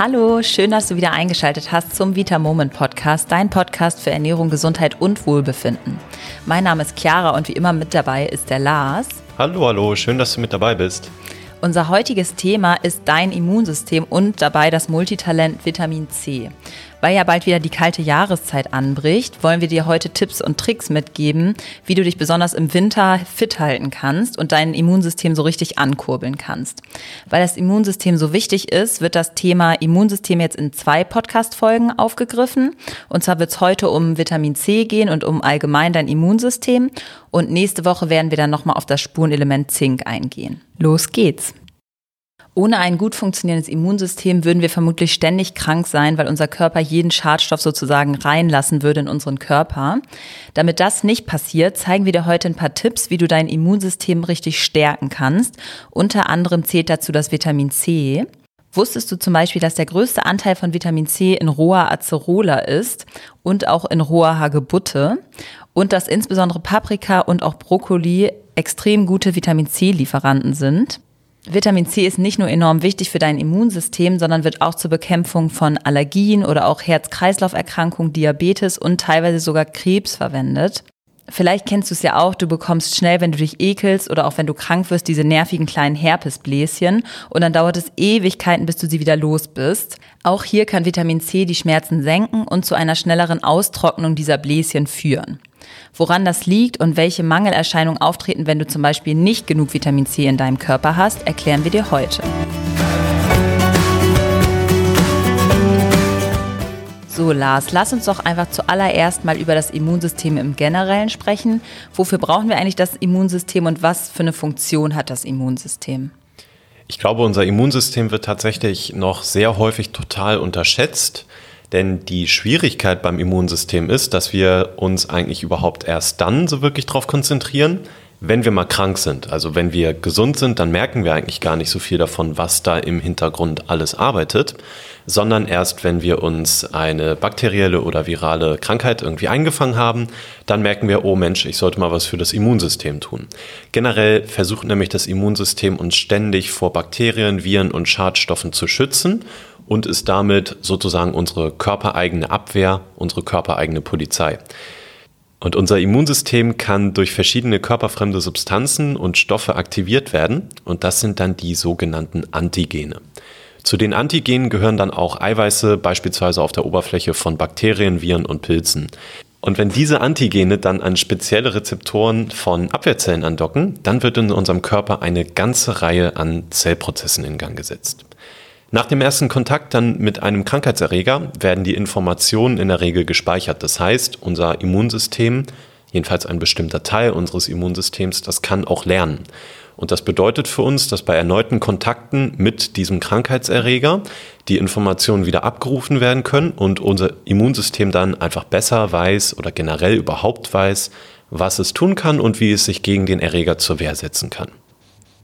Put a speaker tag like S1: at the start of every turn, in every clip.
S1: Hallo, schön, dass du wieder eingeschaltet hast zum Vita Moment Podcast, dein Podcast für Ernährung, Gesundheit und Wohlbefinden. Mein Name ist Chiara und wie immer mit dabei ist der Lars.
S2: Hallo, hallo, schön, dass du mit dabei bist.
S1: Unser heutiges Thema ist dein Immunsystem und dabei das Multitalent Vitamin C. Weil ja bald wieder die kalte Jahreszeit anbricht, wollen wir dir heute Tipps und Tricks mitgeben, wie du dich besonders im Winter fit halten kannst und dein Immunsystem so richtig ankurbeln kannst. Weil das Immunsystem so wichtig ist, wird das Thema Immunsystem jetzt in zwei Podcast-Folgen aufgegriffen. Und zwar wird es heute um Vitamin C gehen und um allgemein dein Immunsystem. Und nächste Woche werden wir dann nochmal auf das Spurenelement Zink eingehen. Los geht's! Ohne ein gut funktionierendes Immunsystem würden wir vermutlich ständig krank sein, weil unser Körper jeden Schadstoff sozusagen reinlassen würde in unseren Körper. Damit das nicht passiert, zeigen wir dir heute ein paar Tipps, wie du dein Immunsystem richtig stärken kannst. Unter anderem zählt dazu das Vitamin C. Wusstest du zum Beispiel, dass der größte Anteil von Vitamin C in roher Acerola ist und auch in roher Hagebutte und dass insbesondere Paprika und auch Brokkoli extrem gute Vitamin C-Lieferanten sind? Vitamin C ist nicht nur enorm wichtig für dein Immunsystem, sondern wird auch zur Bekämpfung von Allergien oder auch Herz-Kreislauf-Erkrankungen, Diabetes und teilweise sogar Krebs verwendet. Vielleicht kennst du es ja auch, du bekommst schnell, wenn du dich ekelst oder auch wenn du krank wirst, diese nervigen kleinen Herpesbläschen und dann dauert es Ewigkeiten, bis du sie wieder los bist. Auch hier kann Vitamin C die Schmerzen senken und zu einer schnelleren Austrocknung dieser Bläschen führen. Woran das liegt und welche Mangelerscheinungen auftreten, wenn du zum Beispiel nicht genug Vitamin C in deinem Körper hast, erklären wir dir heute. So, Lars, lass uns doch einfach zuallererst mal über das Immunsystem im Generellen sprechen. Wofür brauchen wir eigentlich das Immunsystem und was für eine Funktion hat das Immunsystem?
S2: Ich glaube, unser Immunsystem wird tatsächlich noch sehr häufig total unterschätzt. Denn die Schwierigkeit beim Immunsystem ist, dass wir uns eigentlich überhaupt erst dann so wirklich darauf konzentrieren, wenn wir mal krank sind. Also wenn wir gesund sind, dann merken wir eigentlich gar nicht so viel davon, was da im Hintergrund alles arbeitet, sondern erst wenn wir uns eine bakterielle oder virale Krankheit irgendwie eingefangen haben, dann merken wir, oh Mensch, ich sollte mal was für das Immunsystem tun. Generell versucht nämlich das Immunsystem uns ständig vor Bakterien, Viren und Schadstoffen zu schützen und ist damit sozusagen unsere körpereigene Abwehr, unsere körpereigene Polizei. Und unser Immunsystem kann durch verschiedene körperfremde Substanzen und Stoffe aktiviert werden und das sind dann die sogenannten Antigene. Zu den Antigenen gehören dann auch Eiweiße, beispielsweise auf der Oberfläche von Bakterien, Viren und Pilzen. Und wenn diese Antigene dann an spezielle Rezeptoren von Abwehrzellen andocken, dann wird in unserem Körper eine ganze Reihe an Zellprozessen in Gang gesetzt. Nach dem ersten Kontakt dann mit einem Krankheitserreger werden die Informationen in der Regel gespeichert. Das heißt, unser Immunsystem, jedenfalls ein bestimmter Teil unseres Immunsystems, das kann auch lernen. Und das bedeutet für uns, dass bei erneuten Kontakten mit diesem Krankheitserreger die Informationen wieder abgerufen werden können und unser Immunsystem dann einfach besser weiß oder generell überhaupt weiß, was es tun kann und wie es sich gegen den Erreger zur Wehr setzen kann.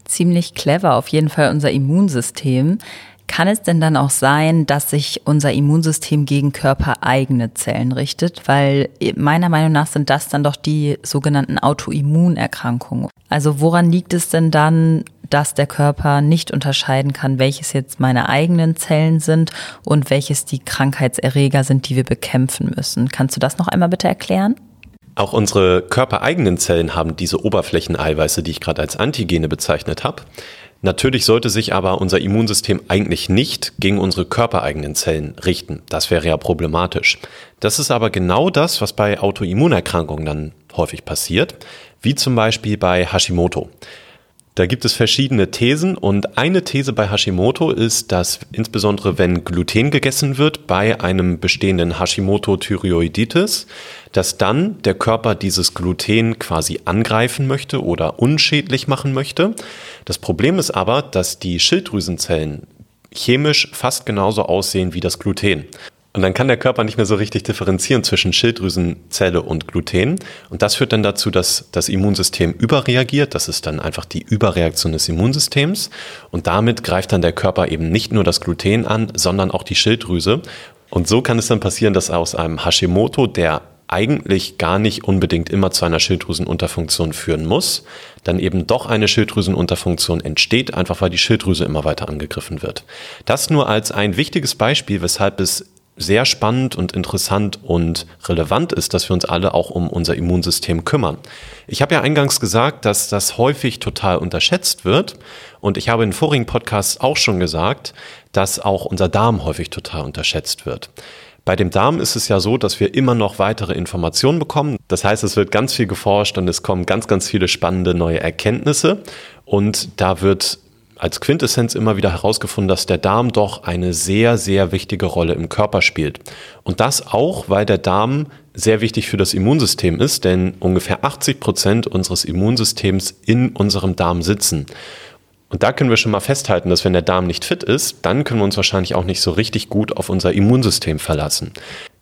S1: Ziemlich clever auf jeden Fall unser Immunsystem. Kann es denn dann auch sein, dass sich unser Immunsystem gegen körpereigene Zellen richtet? Weil meiner Meinung nach sind das dann doch die sogenannten Autoimmunerkrankungen. Also woran liegt es denn dann, dass der Körper nicht unterscheiden kann, welches jetzt meine eigenen Zellen sind und welches die Krankheitserreger sind, die wir bekämpfen müssen? Kannst du das noch einmal bitte erklären?
S2: Auch unsere körpereigenen Zellen haben diese Oberflächeneiweiße, die ich gerade als Antigene bezeichnet habe. Natürlich sollte sich aber unser Immunsystem eigentlich nicht gegen unsere körpereigenen Zellen richten. Das wäre ja problematisch. Das ist aber genau das, was bei Autoimmunerkrankungen dann häufig passiert, wie zum Beispiel bei Hashimoto. Da gibt es verschiedene Thesen und eine These bei Hashimoto ist, dass insbesondere wenn Gluten gegessen wird bei einem bestehenden Hashimoto-Thyreoiditis, dass dann der Körper dieses Gluten quasi angreifen möchte oder unschädlich machen möchte. Das Problem ist aber, dass die Schilddrüsenzellen chemisch fast genauso aussehen wie das Gluten. Und dann kann der Körper nicht mehr so richtig differenzieren zwischen Schilddrüsenzelle und Gluten. Und das führt dann dazu, dass das Immunsystem überreagiert. Das ist dann einfach die Überreaktion des Immunsystems. Und damit greift dann der Körper eben nicht nur das Gluten an, sondern auch die Schilddrüse. Und so kann es dann passieren, dass aus einem Hashimoto, der eigentlich gar nicht unbedingt immer zu einer Schilddrüsenunterfunktion führen muss, dann eben doch eine Schilddrüsenunterfunktion entsteht, einfach weil die Schilddrüse immer weiter angegriffen wird. Das nur als ein wichtiges Beispiel, weshalb es sehr spannend und interessant und relevant ist, dass wir uns alle auch um unser Immunsystem kümmern. Ich habe ja eingangs gesagt, dass das häufig total unterschätzt wird und ich habe in vorigen Podcasts auch schon gesagt, dass auch unser Darm häufig total unterschätzt wird. Bei dem Darm ist es ja so, dass wir immer noch weitere Informationen bekommen. Das heißt, es wird ganz viel geforscht und es kommen ganz, ganz viele spannende neue Erkenntnisse. Und da wird als Quintessenz immer wieder herausgefunden, dass der Darm doch eine sehr, sehr wichtige Rolle im Körper spielt. Und das auch, weil der Darm sehr wichtig für das Immunsystem ist, denn ungefähr 80 Prozent unseres Immunsystems in unserem Darm sitzen. Und da können wir schon mal festhalten, dass wenn der Darm nicht fit ist, dann können wir uns wahrscheinlich auch nicht so richtig gut auf unser Immunsystem verlassen.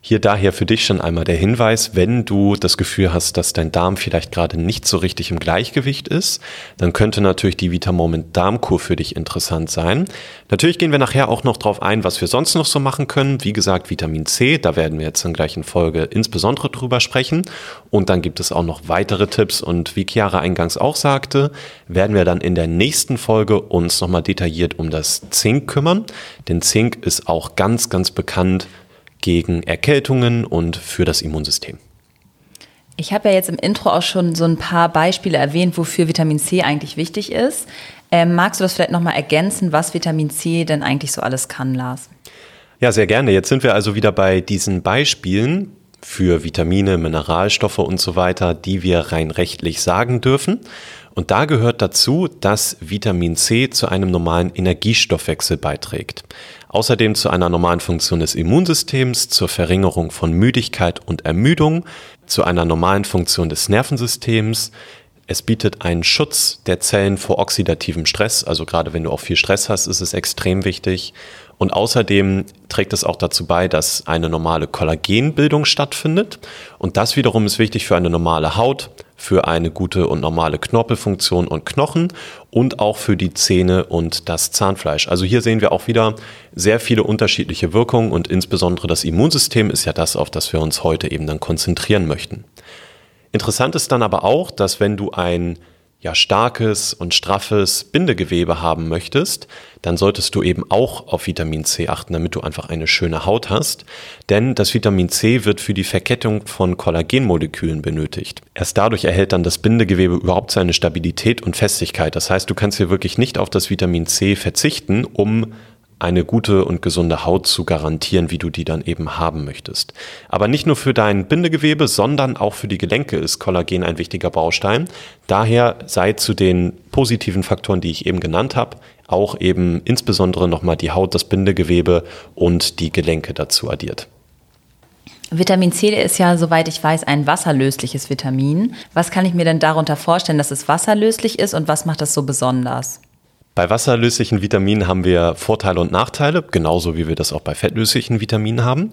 S2: Hier daher für dich schon einmal der Hinweis, wenn du das Gefühl hast, dass dein Darm vielleicht gerade nicht so richtig im Gleichgewicht ist, dann könnte natürlich die Vitamoment Darmkur für dich interessant sein. Natürlich gehen wir nachher auch noch drauf ein, was wir sonst noch so machen können. Wie gesagt, Vitamin C, da werden wir jetzt in gleichen Folge insbesondere drüber sprechen. Und dann gibt es auch noch weitere Tipps und wie Chiara eingangs auch sagte, werden wir dann in der nächsten Folge uns nochmal detailliert um das Zink kümmern. Denn Zink ist auch ganz, ganz bekannt gegen Erkältungen und für das Immunsystem.
S1: Ich habe ja jetzt im Intro auch schon so ein paar Beispiele erwähnt, wofür Vitamin C eigentlich wichtig ist. Ähm, magst du das vielleicht nochmal ergänzen, was Vitamin C denn eigentlich so alles kann, Lars?
S2: Ja, sehr gerne. Jetzt sind wir also wieder bei diesen Beispielen für Vitamine, Mineralstoffe und so weiter, die wir rein rechtlich sagen dürfen. Und da gehört dazu, dass Vitamin C zu einem normalen Energiestoffwechsel beiträgt. Außerdem zu einer normalen Funktion des Immunsystems, zur Verringerung von Müdigkeit und Ermüdung, zu einer normalen Funktion des Nervensystems. Es bietet einen Schutz der Zellen vor oxidativem Stress. Also gerade wenn du auch viel Stress hast, ist es extrem wichtig. Und außerdem trägt es auch dazu bei, dass eine normale Kollagenbildung stattfindet. Und das wiederum ist wichtig für eine normale Haut, für eine gute und normale Knorpelfunktion und Knochen und auch für die Zähne und das Zahnfleisch. Also hier sehen wir auch wieder sehr viele unterschiedliche Wirkungen und insbesondere das Immunsystem ist ja das, auf das wir uns heute eben dann konzentrieren möchten. Interessant ist dann aber auch, dass wenn du ein ja starkes und straffes Bindegewebe haben möchtest, dann solltest du eben auch auf Vitamin C achten, damit du einfach eine schöne Haut hast. Denn das Vitamin C wird für die Verkettung von Kollagenmolekülen benötigt. Erst dadurch erhält dann das Bindegewebe überhaupt seine Stabilität und Festigkeit. Das heißt, du kannst hier wirklich nicht auf das Vitamin C verzichten, um eine gute und gesunde Haut zu garantieren, wie du die dann eben haben möchtest. Aber nicht nur für dein Bindegewebe, sondern auch für die Gelenke ist Kollagen ein wichtiger Baustein. Daher sei zu den positiven Faktoren, die ich eben genannt habe, auch eben insbesondere nochmal die Haut, das Bindegewebe und die Gelenke dazu addiert.
S1: Vitamin C ist ja, soweit ich weiß, ein wasserlösliches Vitamin. Was kann ich mir denn darunter vorstellen, dass es wasserlöslich ist und was macht das so besonders?
S2: Bei wasserlöslichen Vitaminen haben wir Vorteile und Nachteile, genauso wie wir das auch bei fettlöslichen Vitaminen haben.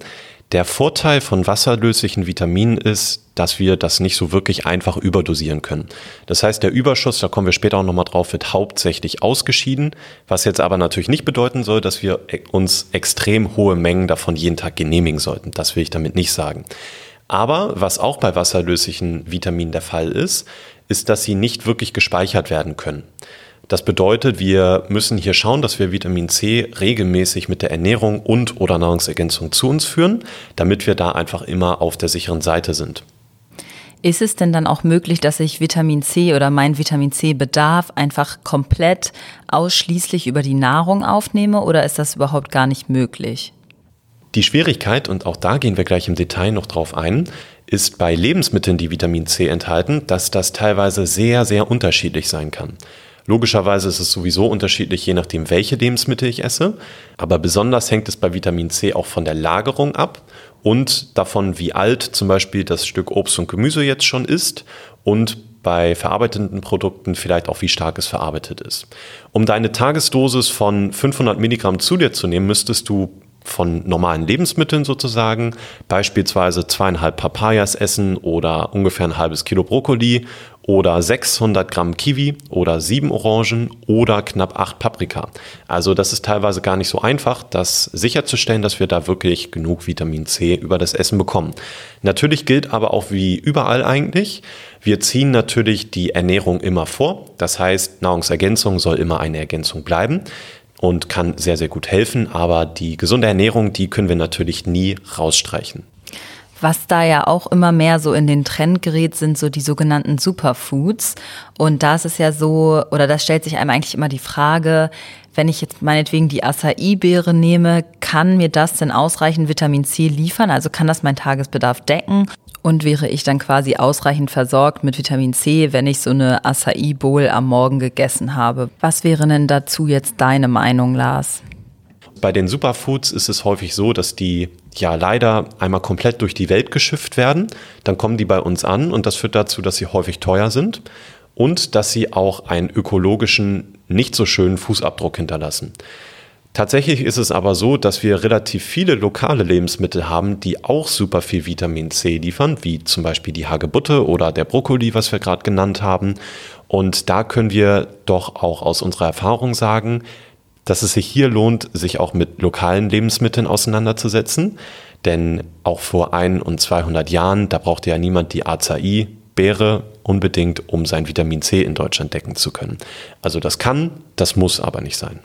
S2: Der Vorteil von wasserlöslichen Vitaminen ist, dass wir das nicht so wirklich einfach überdosieren können. Das heißt, der Überschuss, da kommen wir später auch nochmal drauf, wird hauptsächlich ausgeschieden, was jetzt aber natürlich nicht bedeuten soll, dass wir uns extrem hohe Mengen davon jeden Tag genehmigen sollten. Das will ich damit nicht sagen. Aber was auch bei wasserlöslichen Vitaminen der Fall ist, ist, dass sie nicht wirklich gespeichert werden können. Das bedeutet, wir müssen hier schauen, dass wir Vitamin C regelmäßig mit der Ernährung und oder Nahrungsergänzung zu uns führen, damit wir da einfach immer auf der sicheren Seite sind.
S1: Ist es denn dann auch möglich, dass ich Vitamin C oder mein Vitamin C Bedarf einfach komplett ausschließlich über die Nahrung aufnehme oder ist das überhaupt gar nicht möglich?
S2: Die Schwierigkeit, und auch da gehen wir gleich im Detail noch drauf ein, ist bei Lebensmitteln, die Vitamin C enthalten, dass das teilweise sehr, sehr unterschiedlich sein kann. Logischerweise ist es sowieso unterschiedlich, je nachdem, welche Lebensmittel ich esse. Aber besonders hängt es bei Vitamin C auch von der Lagerung ab und davon, wie alt zum Beispiel das Stück Obst und Gemüse jetzt schon ist und bei verarbeitenden Produkten vielleicht auch, wie stark es verarbeitet ist. Um deine Tagesdosis von 500 Milligramm zu dir zu nehmen, müsstest du von normalen Lebensmitteln sozusagen, beispielsweise zweieinhalb Papayas essen oder ungefähr ein halbes Kilo Brokkoli oder 600 Gramm Kiwi oder 7 Orangen oder knapp 8 Paprika. Also das ist teilweise gar nicht so einfach, das sicherzustellen, dass wir da wirklich genug Vitamin C über das Essen bekommen. Natürlich gilt aber auch wie überall eigentlich, wir ziehen natürlich die Ernährung immer vor. Das heißt, Nahrungsergänzung soll immer eine Ergänzung bleiben und kann sehr, sehr gut helfen. Aber die gesunde Ernährung, die können wir natürlich nie rausstreichen.
S1: Was da ja auch immer mehr so in den Trend gerät, sind so die sogenannten Superfoods. Und da ist es ja so, oder da stellt sich einem eigentlich immer die Frage, wenn ich jetzt meinetwegen die Acai-Beere nehme, kann mir das denn ausreichend Vitamin C liefern? Also kann das meinen Tagesbedarf decken? Und wäre ich dann quasi ausreichend versorgt mit Vitamin C, wenn ich so eine Acai Bowl am Morgen gegessen habe? Was wäre denn dazu jetzt deine Meinung, Lars?
S2: Bei den Superfoods ist es häufig so, dass die ja leider einmal komplett durch die Welt geschifft werden. Dann kommen die bei uns an und das führt dazu, dass sie häufig teuer sind und dass sie auch einen ökologischen, nicht so schönen Fußabdruck hinterlassen. Tatsächlich ist es aber so, dass wir relativ viele lokale Lebensmittel haben, die auch super viel Vitamin C liefern, wie zum Beispiel die Hagebutte oder der Brokkoli, was wir gerade genannt haben. Und da können wir doch auch aus unserer Erfahrung sagen, dass es sich hier lohnt, sich auch mit lokalen Lebensmitteln auseinanderzusetzen. Denn auch vor ein und 200 Jahren, da brauchte ja niemand die Acai, Beere unbedingt, um sein Vitamin C in Deutschland decken zu können. Also das kann, das muss aber nicht sein.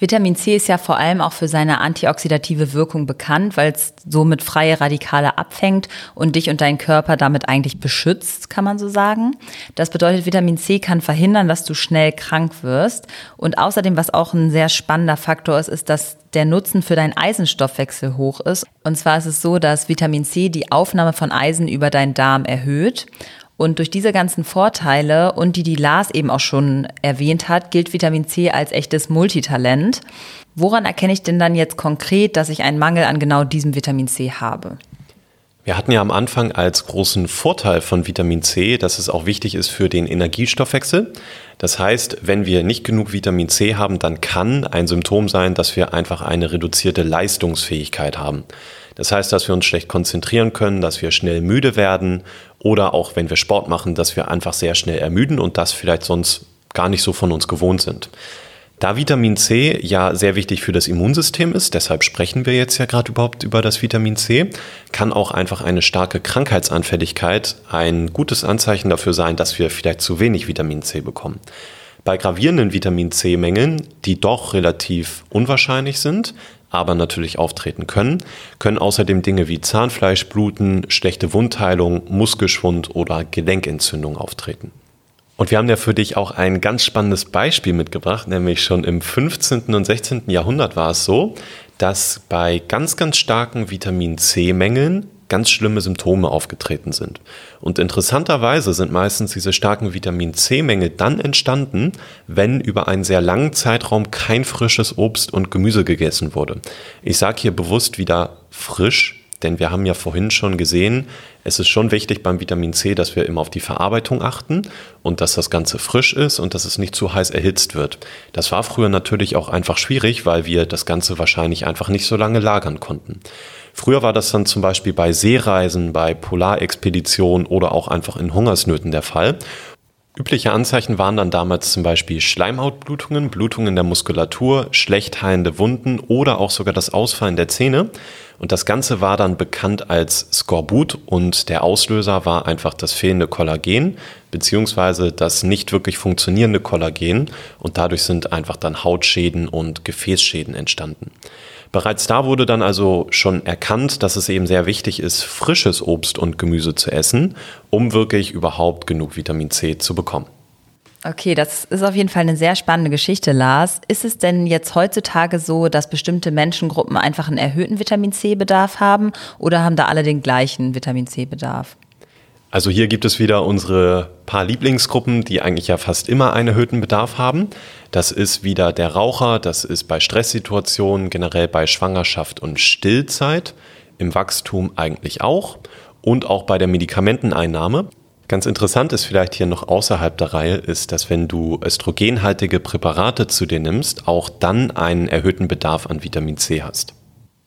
S1: Vitamin C ist ja vor allem auch für seine antioxidative Wirkung bekannt, weil es somit freie Radikale abfängt und dich und deinen Körper damit eigentlich beschützt, kann man so sagen. Das bedeutet, Vitamin C kann verhindern, dass du schnell krank wirst. Und außerdem, was auch ein sehr spannender Faktor ist, ist, dass der Nutzen für deinen Eisenstoffwechsel hoch ist. Und zwar ist es so, dass Vitamin C die Aufnahme von Eisen über deinen Darm erhöht. Und durch diese ganzen Vorteile und die, die Lars eben auch schon erwähnt hat, gilt Vitamin C als echtes Multitalent. Woran erkenne ich denn dann jetzt konkret, dass ich einen Mangel an genau diesem Vitamin C habe?
S2: Wir hatten ja am Anfang als großen Vorteil von Vitamin C, dass es auch wichtig ist für den Energiestoffwechsel. Das heißt, wenn wir nicht genug Vitamin C haben, dann kann ein Symptom sein, dass wir einfach eine reduzierte Leistungsfähigkeit haben. Das heißt, dass wir uns schlecht konzentrieren können, dass wir schnell müde werden oder auch wenn wir Sport machen, dass wir einfach sehr schnell ermüden und das vielleicht sonst gar nicht so von uns gewohnt sind. Da Vitamin C ja sehr wichtig für das Immunsystem ist, deshalb sprechen wir jetzt ja gerade überhaupt über das Vitamin C, kann auch einfach eine starke Krankheitsanfälligkeit ein gutes Anzeichen dafür sein, dass wir vielleicht zu wenig Vitamin C bekommen. Bei gravierenden Vitamin C-Mängeln, die doch relativ unwahrscheinlich sind, aber natürlich auftreten können, können außerdem Dinge wie Zahnfleischbluten, schlechte Wundheilung, Muskelschwund oder Gelenkentzündung auftreten. Und wir haben ja für dich auch ein ganz spannendes Beispiel mitgebracht, nämlich schon im 15. und 16. Jahrhundert war es so, dass bei ganz, ganz starken Vitamin C-Mängeln ganz schlimme Symptome aufgetreten sind. Und interessanterweise sind meistens diese starken Vitamin C-Mängel dann entstanden, wenn über einen sehr langen Zeitraum kein frisches Obst und Gemüse gegessen wurde. Ich sage hier bewusst wieder frisch, denn wir haben ja vorhin schon gesehen, es ist schon wichtig beim Vitamin C, dass wir immer auf die Verarbeitung achten und dass das Ganze frisch ist und dass es nicht zu heiß erhitzt wird. Das war früher natürlich auch einfach schwierig, weil wir das Ganze wahrscheinlich einfach nicht so lange lagern konnten. Früher war das dann zum Beispiel bei Seereisen, bei Polarexpeditionen oder auch einfach in Hungersnöten der Fall. Übliche Anzeichen waren dann damals zum Beispiel Schleimhautblutungen, Blutungen der Muskulatur, schlecht heilende Wunden oder auch sogar das Ausfallen der Zähne. Und das Ganze war dann bekannt als Skorbut und der Auslöser war einfach das fehlende Kollagen beziehungsweise das nicht wirklich funktionierende Kollagen und dadurch sind einfach dann Hautschäden und Gefäßschäden entstanden. Bereits da wurde dann also schon erkannt, dass es eben sehr wichtig ist, frisches Obst und Gemüse zu essen, um wirklich überhaupt genug Vitamin C zu bekommen.
S1: Okay, das ist auf jeden Fall eine sehr spannende Geschichte, Lars. Ist es denn jetzt heutzutage so, dass bestimmte Menschengruppen einfach einen erhöhten Vitamin C-Bedarf haben oder haben da alle den gleichen Vitamin C-Bedarf?
S2: Also hier gibt es wieder unsere paar Lieblingsgruppen, die eigentlich ja fast immer einen erhöhten Bedarf haben. Das ist wieder der Raucher, das ist bei Stresssituationen, generell bei Schwangerschaft und Stillzeit, im Wachstum eigentlich auch und auch bei der Medikamenteneinnahme. Ganz interessant ist vielleicht hier noch außerhalb der Reihe, ist, dass wenn du östrogenhaltige Präparate zu dir nimmst, auch dann einen erhöhten Bedarf an Vitamin C hast.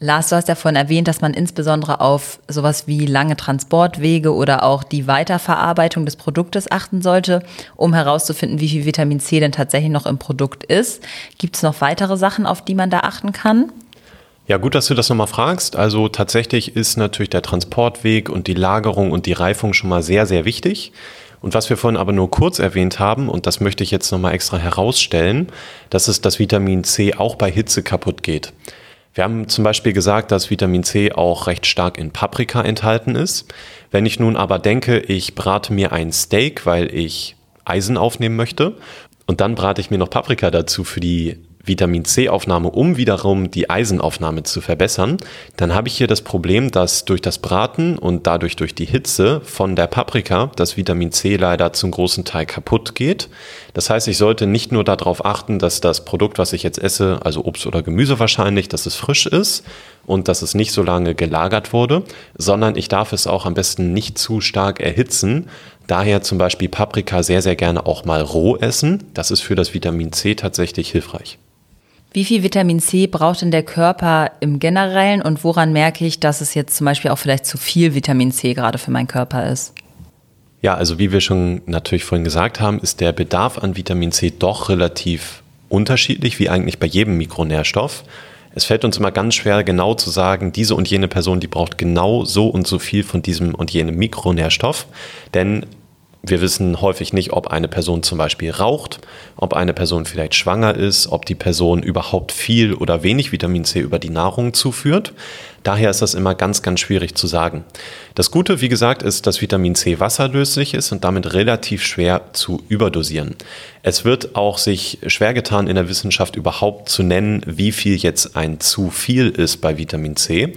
S1: Lars, du hast ja vorhin erwähnt, dass man insbesondere auf sowas wie lange Transportwege oder auch die Weiterverarbeitung des Produktes achten sollte, um herauszufinden, wie viel Vitamin C denn tatsächlich noch im Produkt ist. Gibt es noch weitere Sachen, auf die man da achten kann?
S2: Ja, gut, dass du das nochmal fragst. Also tatsächlich ist natürlich der Transportweg und die Lagerung und die Reifung schon mal sehr, sehr wichtig. Und was wir vorhin aber nur kurz erwähnt haben, und das möchte ich jetzt nochmal extra herausstellen, dass es das Vitamin C auch bei Hitze kaputt geht. Wir haben zum Beispiel gesagt, dass Vitamin C auch recht stark in Paprika enthalten ist. Wenn ich nun aber denke, ich brate mir ein Steak, weil ich Eisen aufnehmen möchte, und dann brate ich mir noch Paprika dazu für die Vitamin C-Aufnahme, um wiederum die Eisenaufnahme zu verbessern, dann habe ich hier das Problem, dass durch das Braten und dadurch durch die Hitze von der Paprika das Vitamin C leider zum großen Teil kaputt geht. Das heißt, ich sollte nicht nur darauf achten, dass das Produkt, was ich jetzt esse, also Obst oder Gemüse wahrscheinlich, dass es frisch ist und dass es nicht so lange gelagert wurde, sondern ich darf es auch am besten nicht zu stark erhitzen, Daher zum Beispiel Paprika sehr, sehr gerne auch mal roh essen. Das ist für das Vitamin C tatsächlich hilfreich.
S1: Wie viel Vitamin C braucht denn der Körper im Generellen und woran merke ich, dass es jetzt zum Beispiel auch vielleicht zu viel Vitamin C gerade für meinen Körper ist?
S2: Ja, also wie wir schon natürlich vorhin gesagt haben, ist der Bedarf an Vitamin C doch relativ unterschiedlich, wie eigentlich bei jedem Mikronährstoff. Es fällt uns immer ganz schwer, genau zu sagen, diese und jene Person, die braucht genau so und so viel von diesem und jenem Mikronährstoff. Denn wir wissen häufig nicht, ob eine Person zum Beispiel raucht, ob eine Person vielleicht schwanger ist, ob die Person überhaupt viel oder wenig Vitamin C über die Nahrung zuführt. Daher ist das immer ganz, ganz schwierig zu sagen. Das Gute, wie gesagt, ist, dass Vitamin C wasserlöslich ist und damit relativ schwer zu überdosieren. Es wird auch sich schwer getan, in der Wissenschaft überhaupt zu nennen, wie viel jetzt ein zu viel ist bei Vitamin C.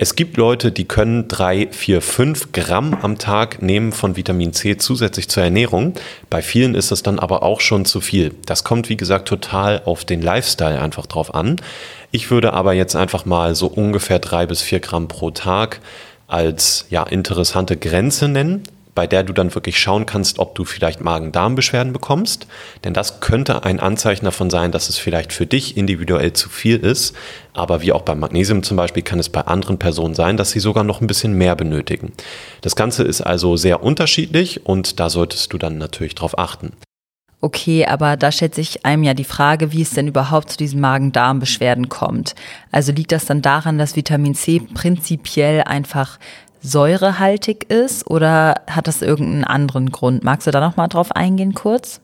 S2: Es gibt Leute, die können drei, vier, fünf Gramm am Tag nehmen von Vitamin C zusätzlich zur Ernährung. Bei vielen ist es dann aber auch schon zu viel. Das kommt, wie gesagt, total auf den Lifestyle einfach drauf an. Ich würde aber jetzt einfach mal so ungefähr drei bis vier Gramm pro Tag als ja, interessante Grenze nennen bei der du dann wirklich schauen kannst, ob du vielleicht Magen-Darm-Beschwerden bekommst. Denn das könnte ein Anzeichen davon sein, dass es vielleicht für dich individuell zu viel ist. Aber wie auch beim Magnesium zum Beispiel kann es bei anderen Personen sein, dass sie sogar noch ein bisschen mehr benötigen. Das Ganze ist also sehr unterschiedlich und da solltest du dann natürlich drauf achten.
S1: Okay, aber da stellt sich einem ja die Frage, wie es denn überhaupt zu diesen Magen-Darm-Beschwerden kommt. Also liegt das dann daran, dass Vitamin C prinzipiell einfach säurehaltig ist oder hat das irgendeinen anderen Grund? Magst du da noch mal drauf eingehen kurz?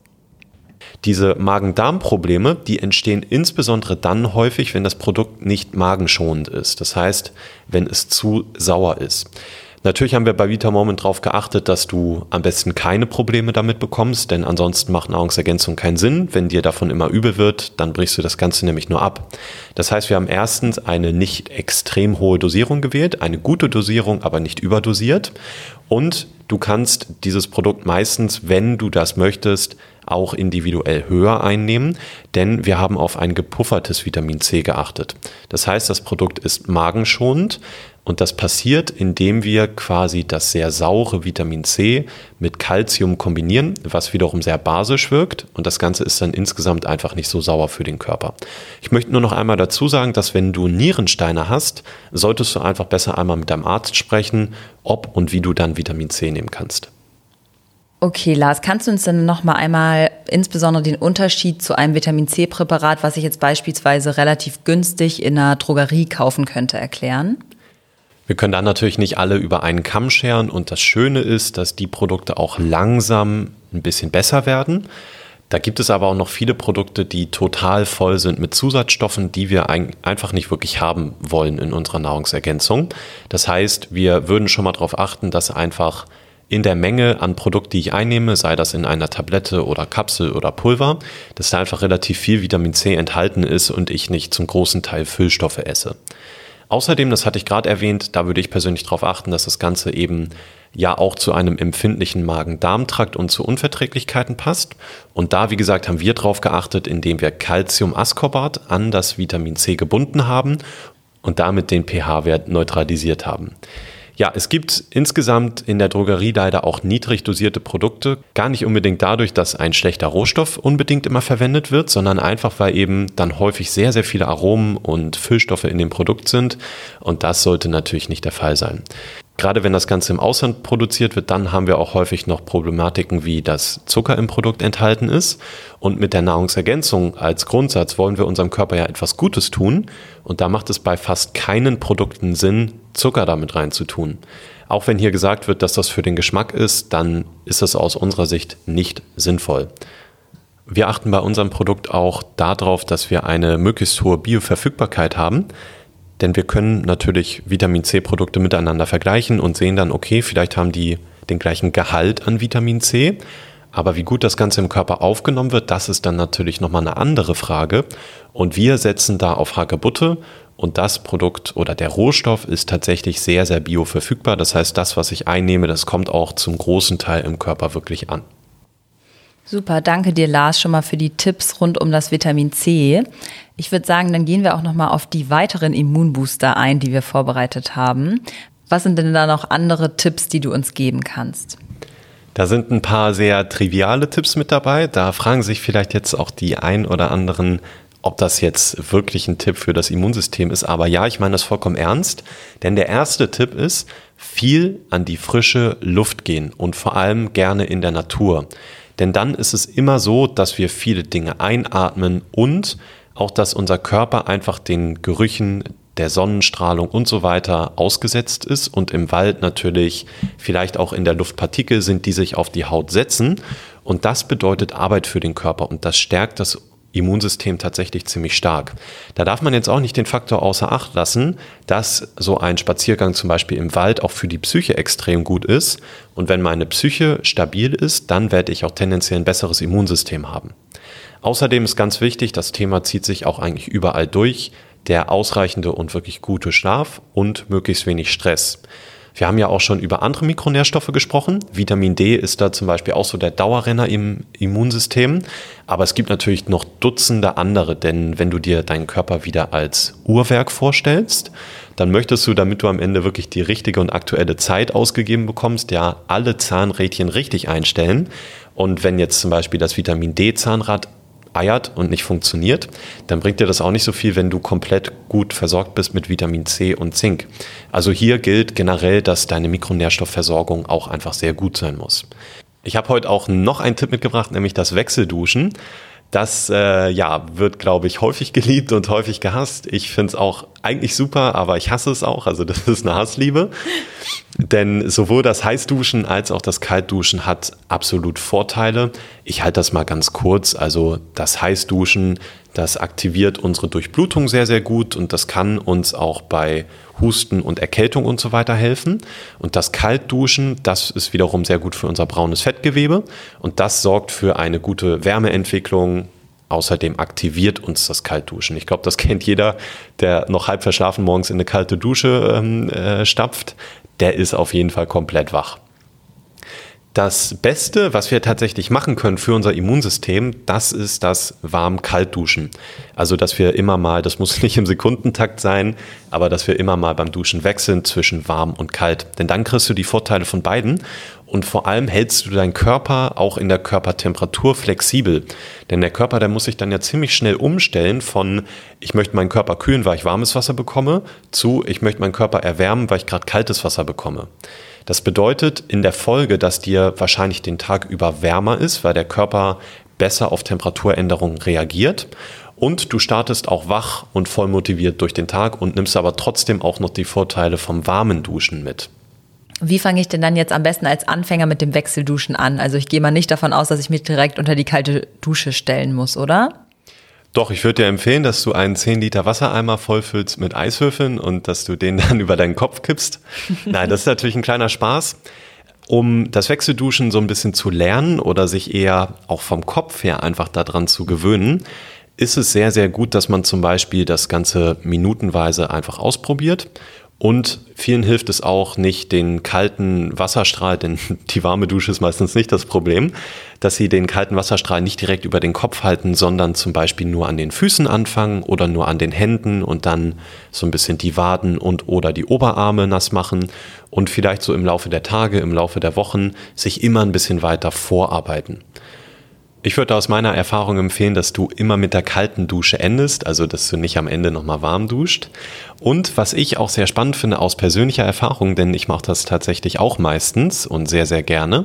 S2: Diese Magen-Darm-Probleme, die entstehen insbesondere dann häufig, wenn das Produkt nicht magenschonend ist. Das heißt, wenn es zu sauer ist. Natürlich haben wir bei VitaMoment darauf geachtet, dass du am besten keine Probleme damit bekommst, denn ansonsten macht Nahrungsergänzung keinen Sinn. Wenn dir davon immer übel wird, dann brichst du das Ganze nämlich nur ab. Das heißt, wir haben erstens eine nicht extrem hohe Dosierung gewählt, eine gute Dosierung, aber nicht überdosiert. Und du kannst dieses Produkt meistens, wenn du das möchtest, auch individuell höher einnehmen, denn wir haben auf ein gepuffertes Vitamin C geachtet. Das heißt, das Produkt ist magenschonend, und das passiert, indem wir quasi das sehr saure Vitamin C mit Calcium kombinieren, was wiederum sehr basisch wirkt. Und das Ganze ist dann insgesamt einfach nicht so sauer für den Körper. Ich möchte nur noch einmal dazu sagen, dass wenn du Nierensteine hast, solltest du einfach besser einmal mit deinem Arzt sprechen, ob und wie du dann Vitamin C nehmen kannst.
S1: Okay, Lars, kannst du uns dann noch mal einmal insbesondere den Unterschied zu einem Vitamin C-Präparat, was ich jetzt beispielsweise relativ günstig in einer Drogerie kaufen könnte, erklären?
S2: Wir können dann natürlich nicht alle über einen Kamm scheren und das Schöne ist, dass die Produkte auch langsam ein bisschen besser werden. Da gibt es aber auch noch viele Produkte, die total voll sind mit Zusatzstoffen, die wir einfach nicht wirklich haben wollen in unserer Nahrungsergänzung. Das heißt, wir würden schon mal darauf achten, dass einfach in der Menge an Produkt, die ich einnehme, sei das in einer Tablette oder Kapsel oder Pulver, dass da einfach relativ viel Vitamin C enthalten ist und ich nicht zum großen Teil Füllstoffe esse. Außerdem, das hatte ich gerade erwähnt, da würde ich persönlich darauf achten, dass das Ganze eben ja auch zu einem empfindlichen Magen-Darm-Trakt und zu Unverträglichkeiten passt. Und da, wie gesagt, haben wir darauf geachtet, indem wir Calcium-Ascorbat an das Vitamin C gebunden haben und damit den pH-Wert neutralisiert haben. Ja, es gibt insgesamt in der Drogerie leider auch niedrig dosierte Produkte. Gar nicht unbedingt dadurch, dass ein schlechter Rohstoff unbedingt immer verwendet wird, sondern einfach, weil eben dann häufig sehr, sehr viele Aromen und Füllstoffe in dem Produkt sind. Und das sollte natürlich nicht der Fall sein. Gerade wenn das Ganze im Ausland produziert wird, dann haben wir auch häufig noch Problematiken, wie das Zucker im Produkt enthalten ist. Und mit der Nahrungsergänzung als Grundsatz wollen wir unserem Körper ja etwas Gutes tun. Und da macht es bei fast keinen Produkten Sinn, Zucker damit reinzutun. Auch wenn hier gesagt wird, dass das für den Geschmack ist, dann ist das aus unserer Sicht nicht sinnvoll. Wir achten bei unserem Produkt auch darauf, dass wir eine möglichst hohe Bioverfügbarkeit haben. Denn wir können natürlich Vitamin C-Produkte miteinander vergleichen und sehen dann, okay, vielleicht haben die den gleichen Gehalt an Vitamin C. Aber wie gut das Ganze im Körper aufgenommen wird, das ist dann natürlich nochmal eine andere Frage. Und wir setzen da auf Hagebutte und das Produkt oder der Rohstoff ist tatsächlich sehr, sehr bioverfügbar. Das heißt, das, was ich einnehme, das kommt auch zum großen Teil im Körper wirklich an.
S1: Super, danke dir Lars schon mal für die Tipps rund um das Vitamin C. Ich würde sagen, dann gehen wir auch noch mal auf die weiteren Immunbooster ein, die wir vorbereitet haben. Was sind denn da noch andere Tipps, die du uns geben kannst?
S2: Da sind ein paar sehr triviale Tipps mit dabei. Da fragen sich vielleicht jetzt auch die ein oder anderen, ob das jetzt wirklich ein Tipp für das Immunsystem ist. Aber ja, ich meine das vollkommen ernst. Denn der erste Tipp ist, viel an die frische Luft gehen und vor allem gerne in der Natur. Denn dann ist es immer so, dass wir viele Dinge einatmen und auch, dass unser Körper einfach den Gerüchen der Sonnenstrahlung und so weiter ausgesetzt ist und im Wald natürlich vielleicht auch in der Luft Partikel sind, die sich auf die Haut setzen. Und das bedeutet Arbeit für den Körper und das stärkt das Immunsystem tatsächlich ziemlich stark. Da darf man jetzt auch nicht den Faktor außer Acht lassen, dass so ein Spaziergang zum Beispiel im Wald auch für die Psyche extrem gut ist. Und wenn meine Psyche stabil ist, dann werde ich auch tendenziell ein besseres Immunsystem haben. Außerdem ist ganz wichtig, das Thema zieht sich auch eigentlich überall durch, der ausreichende und wirklich gute Schlaf und möglichst wenig Stress. Wir haben ja auch schon über andere Mikronährstoffe gesprochen. Vitamin D ist da zum Beispiel auch so der Dauerrenner im Immunsystem. Aber es gibt natürlich noch Dutzende andere, denn wenn du dir deinen Körper wieder als Uhrwerk vorstellst, dann möchtest du, damit du am Ende wirklich die richtige und aktuelle Zeit ausgegeben bekommst, ja alle Zahnrädchen richtig einstellen. Und wenn jetzt zum Beispiel das Vitamin D-Zahnrad eiert und nicht funktioniert, dann bringt dir das auch nicht so viel, wenn du komplett gut versorgt bist mit Vitamin C und Zink. Also hier gilt generell, dass deine Mikronährstoffversorgung auch einfach sehr gut sein muss. Ich habe heute auch noch einen Tipp mitgebracht, nämlich das Wechselduschen. Das äh, ja, wird, glaube ich, häufig geliebt und häufig gehasst. Ich finde es auch eigentlich super, aber ich hasse es auch. Also das ist eine Hassliebe. Denn sowohl das Heißduschen als auch das Kaltduschen hat absolut Vorteile. Ich halte das mal ganz kurz. Also das Heißduschen, das aktiviert unsere Durchblutung sehr, sehr gut und das kann uns auch bei Husten und Erkältung und so weiter helfen. Und das Kaltduschen, das ist wiederum sehr gut für unser braunes Fettgewebe und das sorgt für eine gute Wärmeentwicklung, Außerdem aktiviert uns das Kaltduschen. Ich glaube, das kennt jeder, der noch halb verschlafen morgens in eine kalte Dusche ähm, äh, stapft der ist auf jeden Fall komplett wach. Das Beste, was wir tatsächlich machen können für unser Immunsystem, das ist das warm-kalt-Duschen. Also, dass wir immer mal, das muss nicht im Sekundentakt sein, aber dass wir immer mal beim Duschen wechseln zwischen warm und kalt. Denn dann kriegst du die Vorteile von beiden und vor allem hältst du deinen Körper auch in der Körpertemperatur flexibel. Denn der Körper, der muss sich dann ja ziemlich schnell umstellen von, ich möchte meinen Körper kühlen, weil ich warmes Wasser bekomme, zu, ich möchte meinen Körper erwärmen, weil ich gerade kaltes Wasser bekomme. Das bedeutet in der Folge, dass dir wahrscheinlich den Tag über wärmer ist, weil der Körper besser auf Temperaturänderungen reagiert. Und du startest auch wach und voll motiviert durch den Tag und nimmst aber trotzdem auch noch die Vorteile vom warmen Duschen mit.
S1: Wie fange ich denn dann jetzt am besten als Anfänger mit dem Wechselduschen an? Also ich gehe mal nicht davon aus, dass ich mich direkt unter die kalte Dusche stellen muss, oder?
S2: Doch, ich würde dir empfehlen, dass du einen 10 Liter Wassereimer vollfüllst mit Eiswürfeln und dass du den dann über deinen Kopf kippst. Nein, das ist natürlich ein kleiner Spaß. Um das Wechselduschen so ein bisschen zu lernen oder sich eher auch vom Kopf her einfach daran zu gewöhnen, ist es sehr, sehr gut, dass man zum Beispiel das Ganze minutenweise einfach ausprobiert Und vielen hilft es auch nicht, den kalten Wasserstrahl, denn die warme Dusche ist meistens nicht das Problem, dass sie den kalten Wasserstrahl nicht direkt über den Kopf halten, sondern zum Beispiel nur an den Füßen anfangen oder nur an den Händen und dann so ein bisschen die Waden und oder die Oberarme nass machen und vielleicht so im Laufe der Tage, im Laufe der Wochen sich immer ein bisschen weiter vorarbeiten. Ich würde aus meiner Erfahrung empfehlen, dass du immer mit der kalten Dusche endest, also dass du nicht am Ende nochmal warm duscht. Und was ich auch sehr spannend finde aus persönlicher Erfahrung, denn ich mache das tatsächlich auch meistens und sehr, sehr gerne.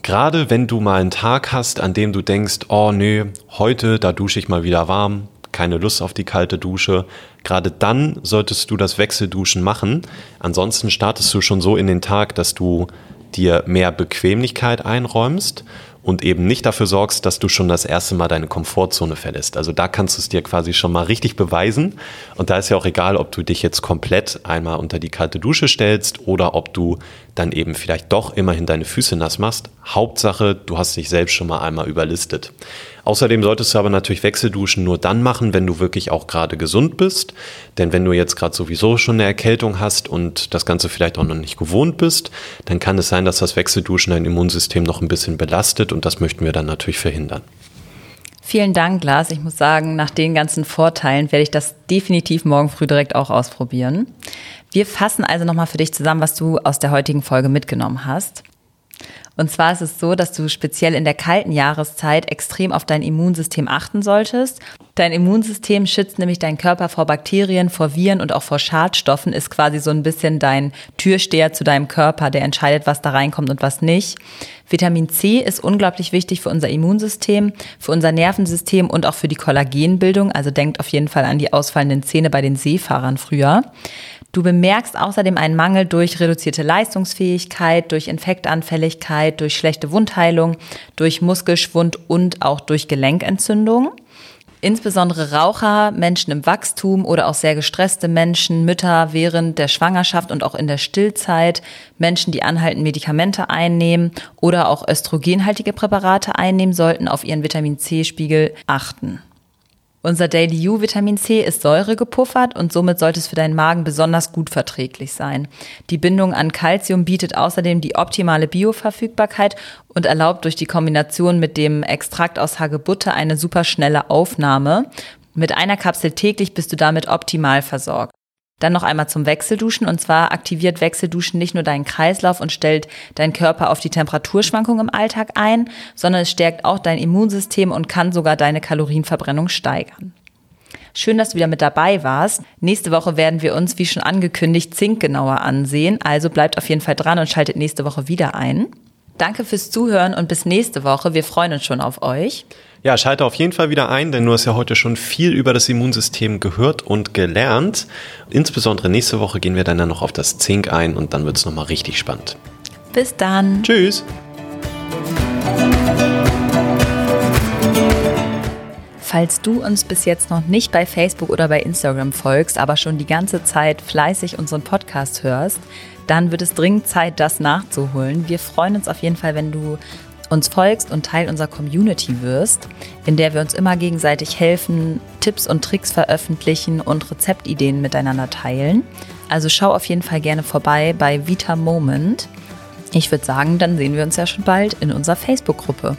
S2: Gerade wenn du mal einen Tag hast, an dem du denkst, oh nö, heute, da dusche ich mal wieder warm, keine Lust auf die kalte Dusche. Gerade dann solltest du das Wechselduschen machen. Ansonsten startest du schon so in den Tag, dass du dir mehr Bequemlichkeit einräumst und eben nicht dafür sorgst, dass du schon das erste Mal deine Komfortzone verlässt. Also da kannst du es dir quasi schon mal richtig beweisen. Und da ist ja auch egal, ob du dich jetzt komplett einmal unter die kalte Dusche stellst oder ob du dann eben vielleicht doch immerhin deine Füße nass machst. Hauptsache, du hast dich selbst schon mal einmal überlistet. Außerdem solltest du aber natürlich Wechselduschen nur dann machen, wenn du wirklich auch gerade gesund bist. Denn wenn du jetzt gerade sowieso schon eine Erkältung hast und das Ganze vielleicht auch noch nicht gewohnt bist, dann kann es sein, dass das Wechselduschen dein Immunsystem noch ein bisschen belastet und das möchten wir dann natürlich verhindern.
S1: Vielen Dank, Lars. Ich muss sagen, nach den ganzen Vorteilen werde ich das definitiv morgen früh direkt auch ausprobieren. Wir fassen also nochmal für dich zusammen, was du aus der heutigen Folge mitgenommen hast. Und zwar ist es so, dass du speziell in der kalten Jahreszeit extrem auf dein Immunsystem achten solltest. Dein Immunsystem schützt nämlich deinen Körper vor Bakterien, vor Viren und auch vor Schadstoffen, ist quasi so ein bisschen dein Türsteher zu deinem Körper, der entscheidet, was da reinkommt und was nicht. Vitamin C ist unglaublich wichtig für unser Immunsystem, für unser Nervensystem und auch für die Kollagenbildung. Also denkt auf jeden Fall an die ausfallenden Zähne bei den Seefahrern früher. Du bemerkst außerdem einen Mangel durch reduzierte Leistungsfähigkeit, durch Infektanfälligkeit, durch schlechte Wundheilung, durch Muskelschwund und auch durch Gelenkentzündung. Insbesondere Raucher, Menschen im Wachstum oder auch sehr gestresste Menschen, Mütter während der Schwangerschaft und auch in der Stillzeit, Menschen, die anhaltend Medikamente einnehmen oder auch östrogenhaltige Präparate einnehmen, sollten auf ihren Vitamin C-Spiegel achten. Unser Daily U Vitamin C ist Säure gepuffert und somit sollte es für deinen Magen besonders gut verträglich sein. Die Bindung an Calcium bietet außerdem die optimale Bioverfügbarkeit und erlaubt durch die Kombination mit dem Extrakt aus Hagebutte eine superschnelle Aufnahme. Mit einer Kapsel täglich bist du damit optimal versorgt. Dann noch einmal zum Wechselduschen. Und zwar aktiviert Wechselduschen nicht nur deinen Kreislauf und stellt deinen Körper auf die Temperaturschwankung im Alltag ein, sondern es stärkt auch dein Immunsystem und kann sogar deine Kalorienverbrennung steigern. Schön, dass du wieder mit dabei warst. Nächste Woche werden wir uns, wie schon angekündigt, Zink genauer ansehen. Also bleibt auf jeden Fall dran und schaltet nächste Woche wieder ein. Danke fürs Zuhören und bis nächste Woche. Wir freuen uns schon auf euch.
S2: Ja, schalte auf jeden Fall wieder ein, denn du hast ja heute schon viel über das Immunsystem gehört und gelernt. Insbesondere nächste Woche gehen wir dann noch auf das Zink ein und dann wird es nochmal richtig spannend.
S1: Bis dann.
S2: Tschüss.
S1: Falls du uns bis jetzt noch nicht bei Facebook oder bei Instagram folgst, aber schon die ganze Zeit fleißig unseren Podcast hörst, dann wird es dringend Zeit, das nachzuholen. Wir freuen uns auf jeden Fall, wenn du uns folgst und Teil unserer Community wirst, in der wir uns immer gegenseitig helfen, Tipps und Tricks veröffentlichen und Rezeptideen miteinander teilen. Also schau auf jeden Fall gerne vorbei bei Vita Moment. Ich würde sagen, dann sehen wir uns ja schon bald in unserer Facebook-Gruppe.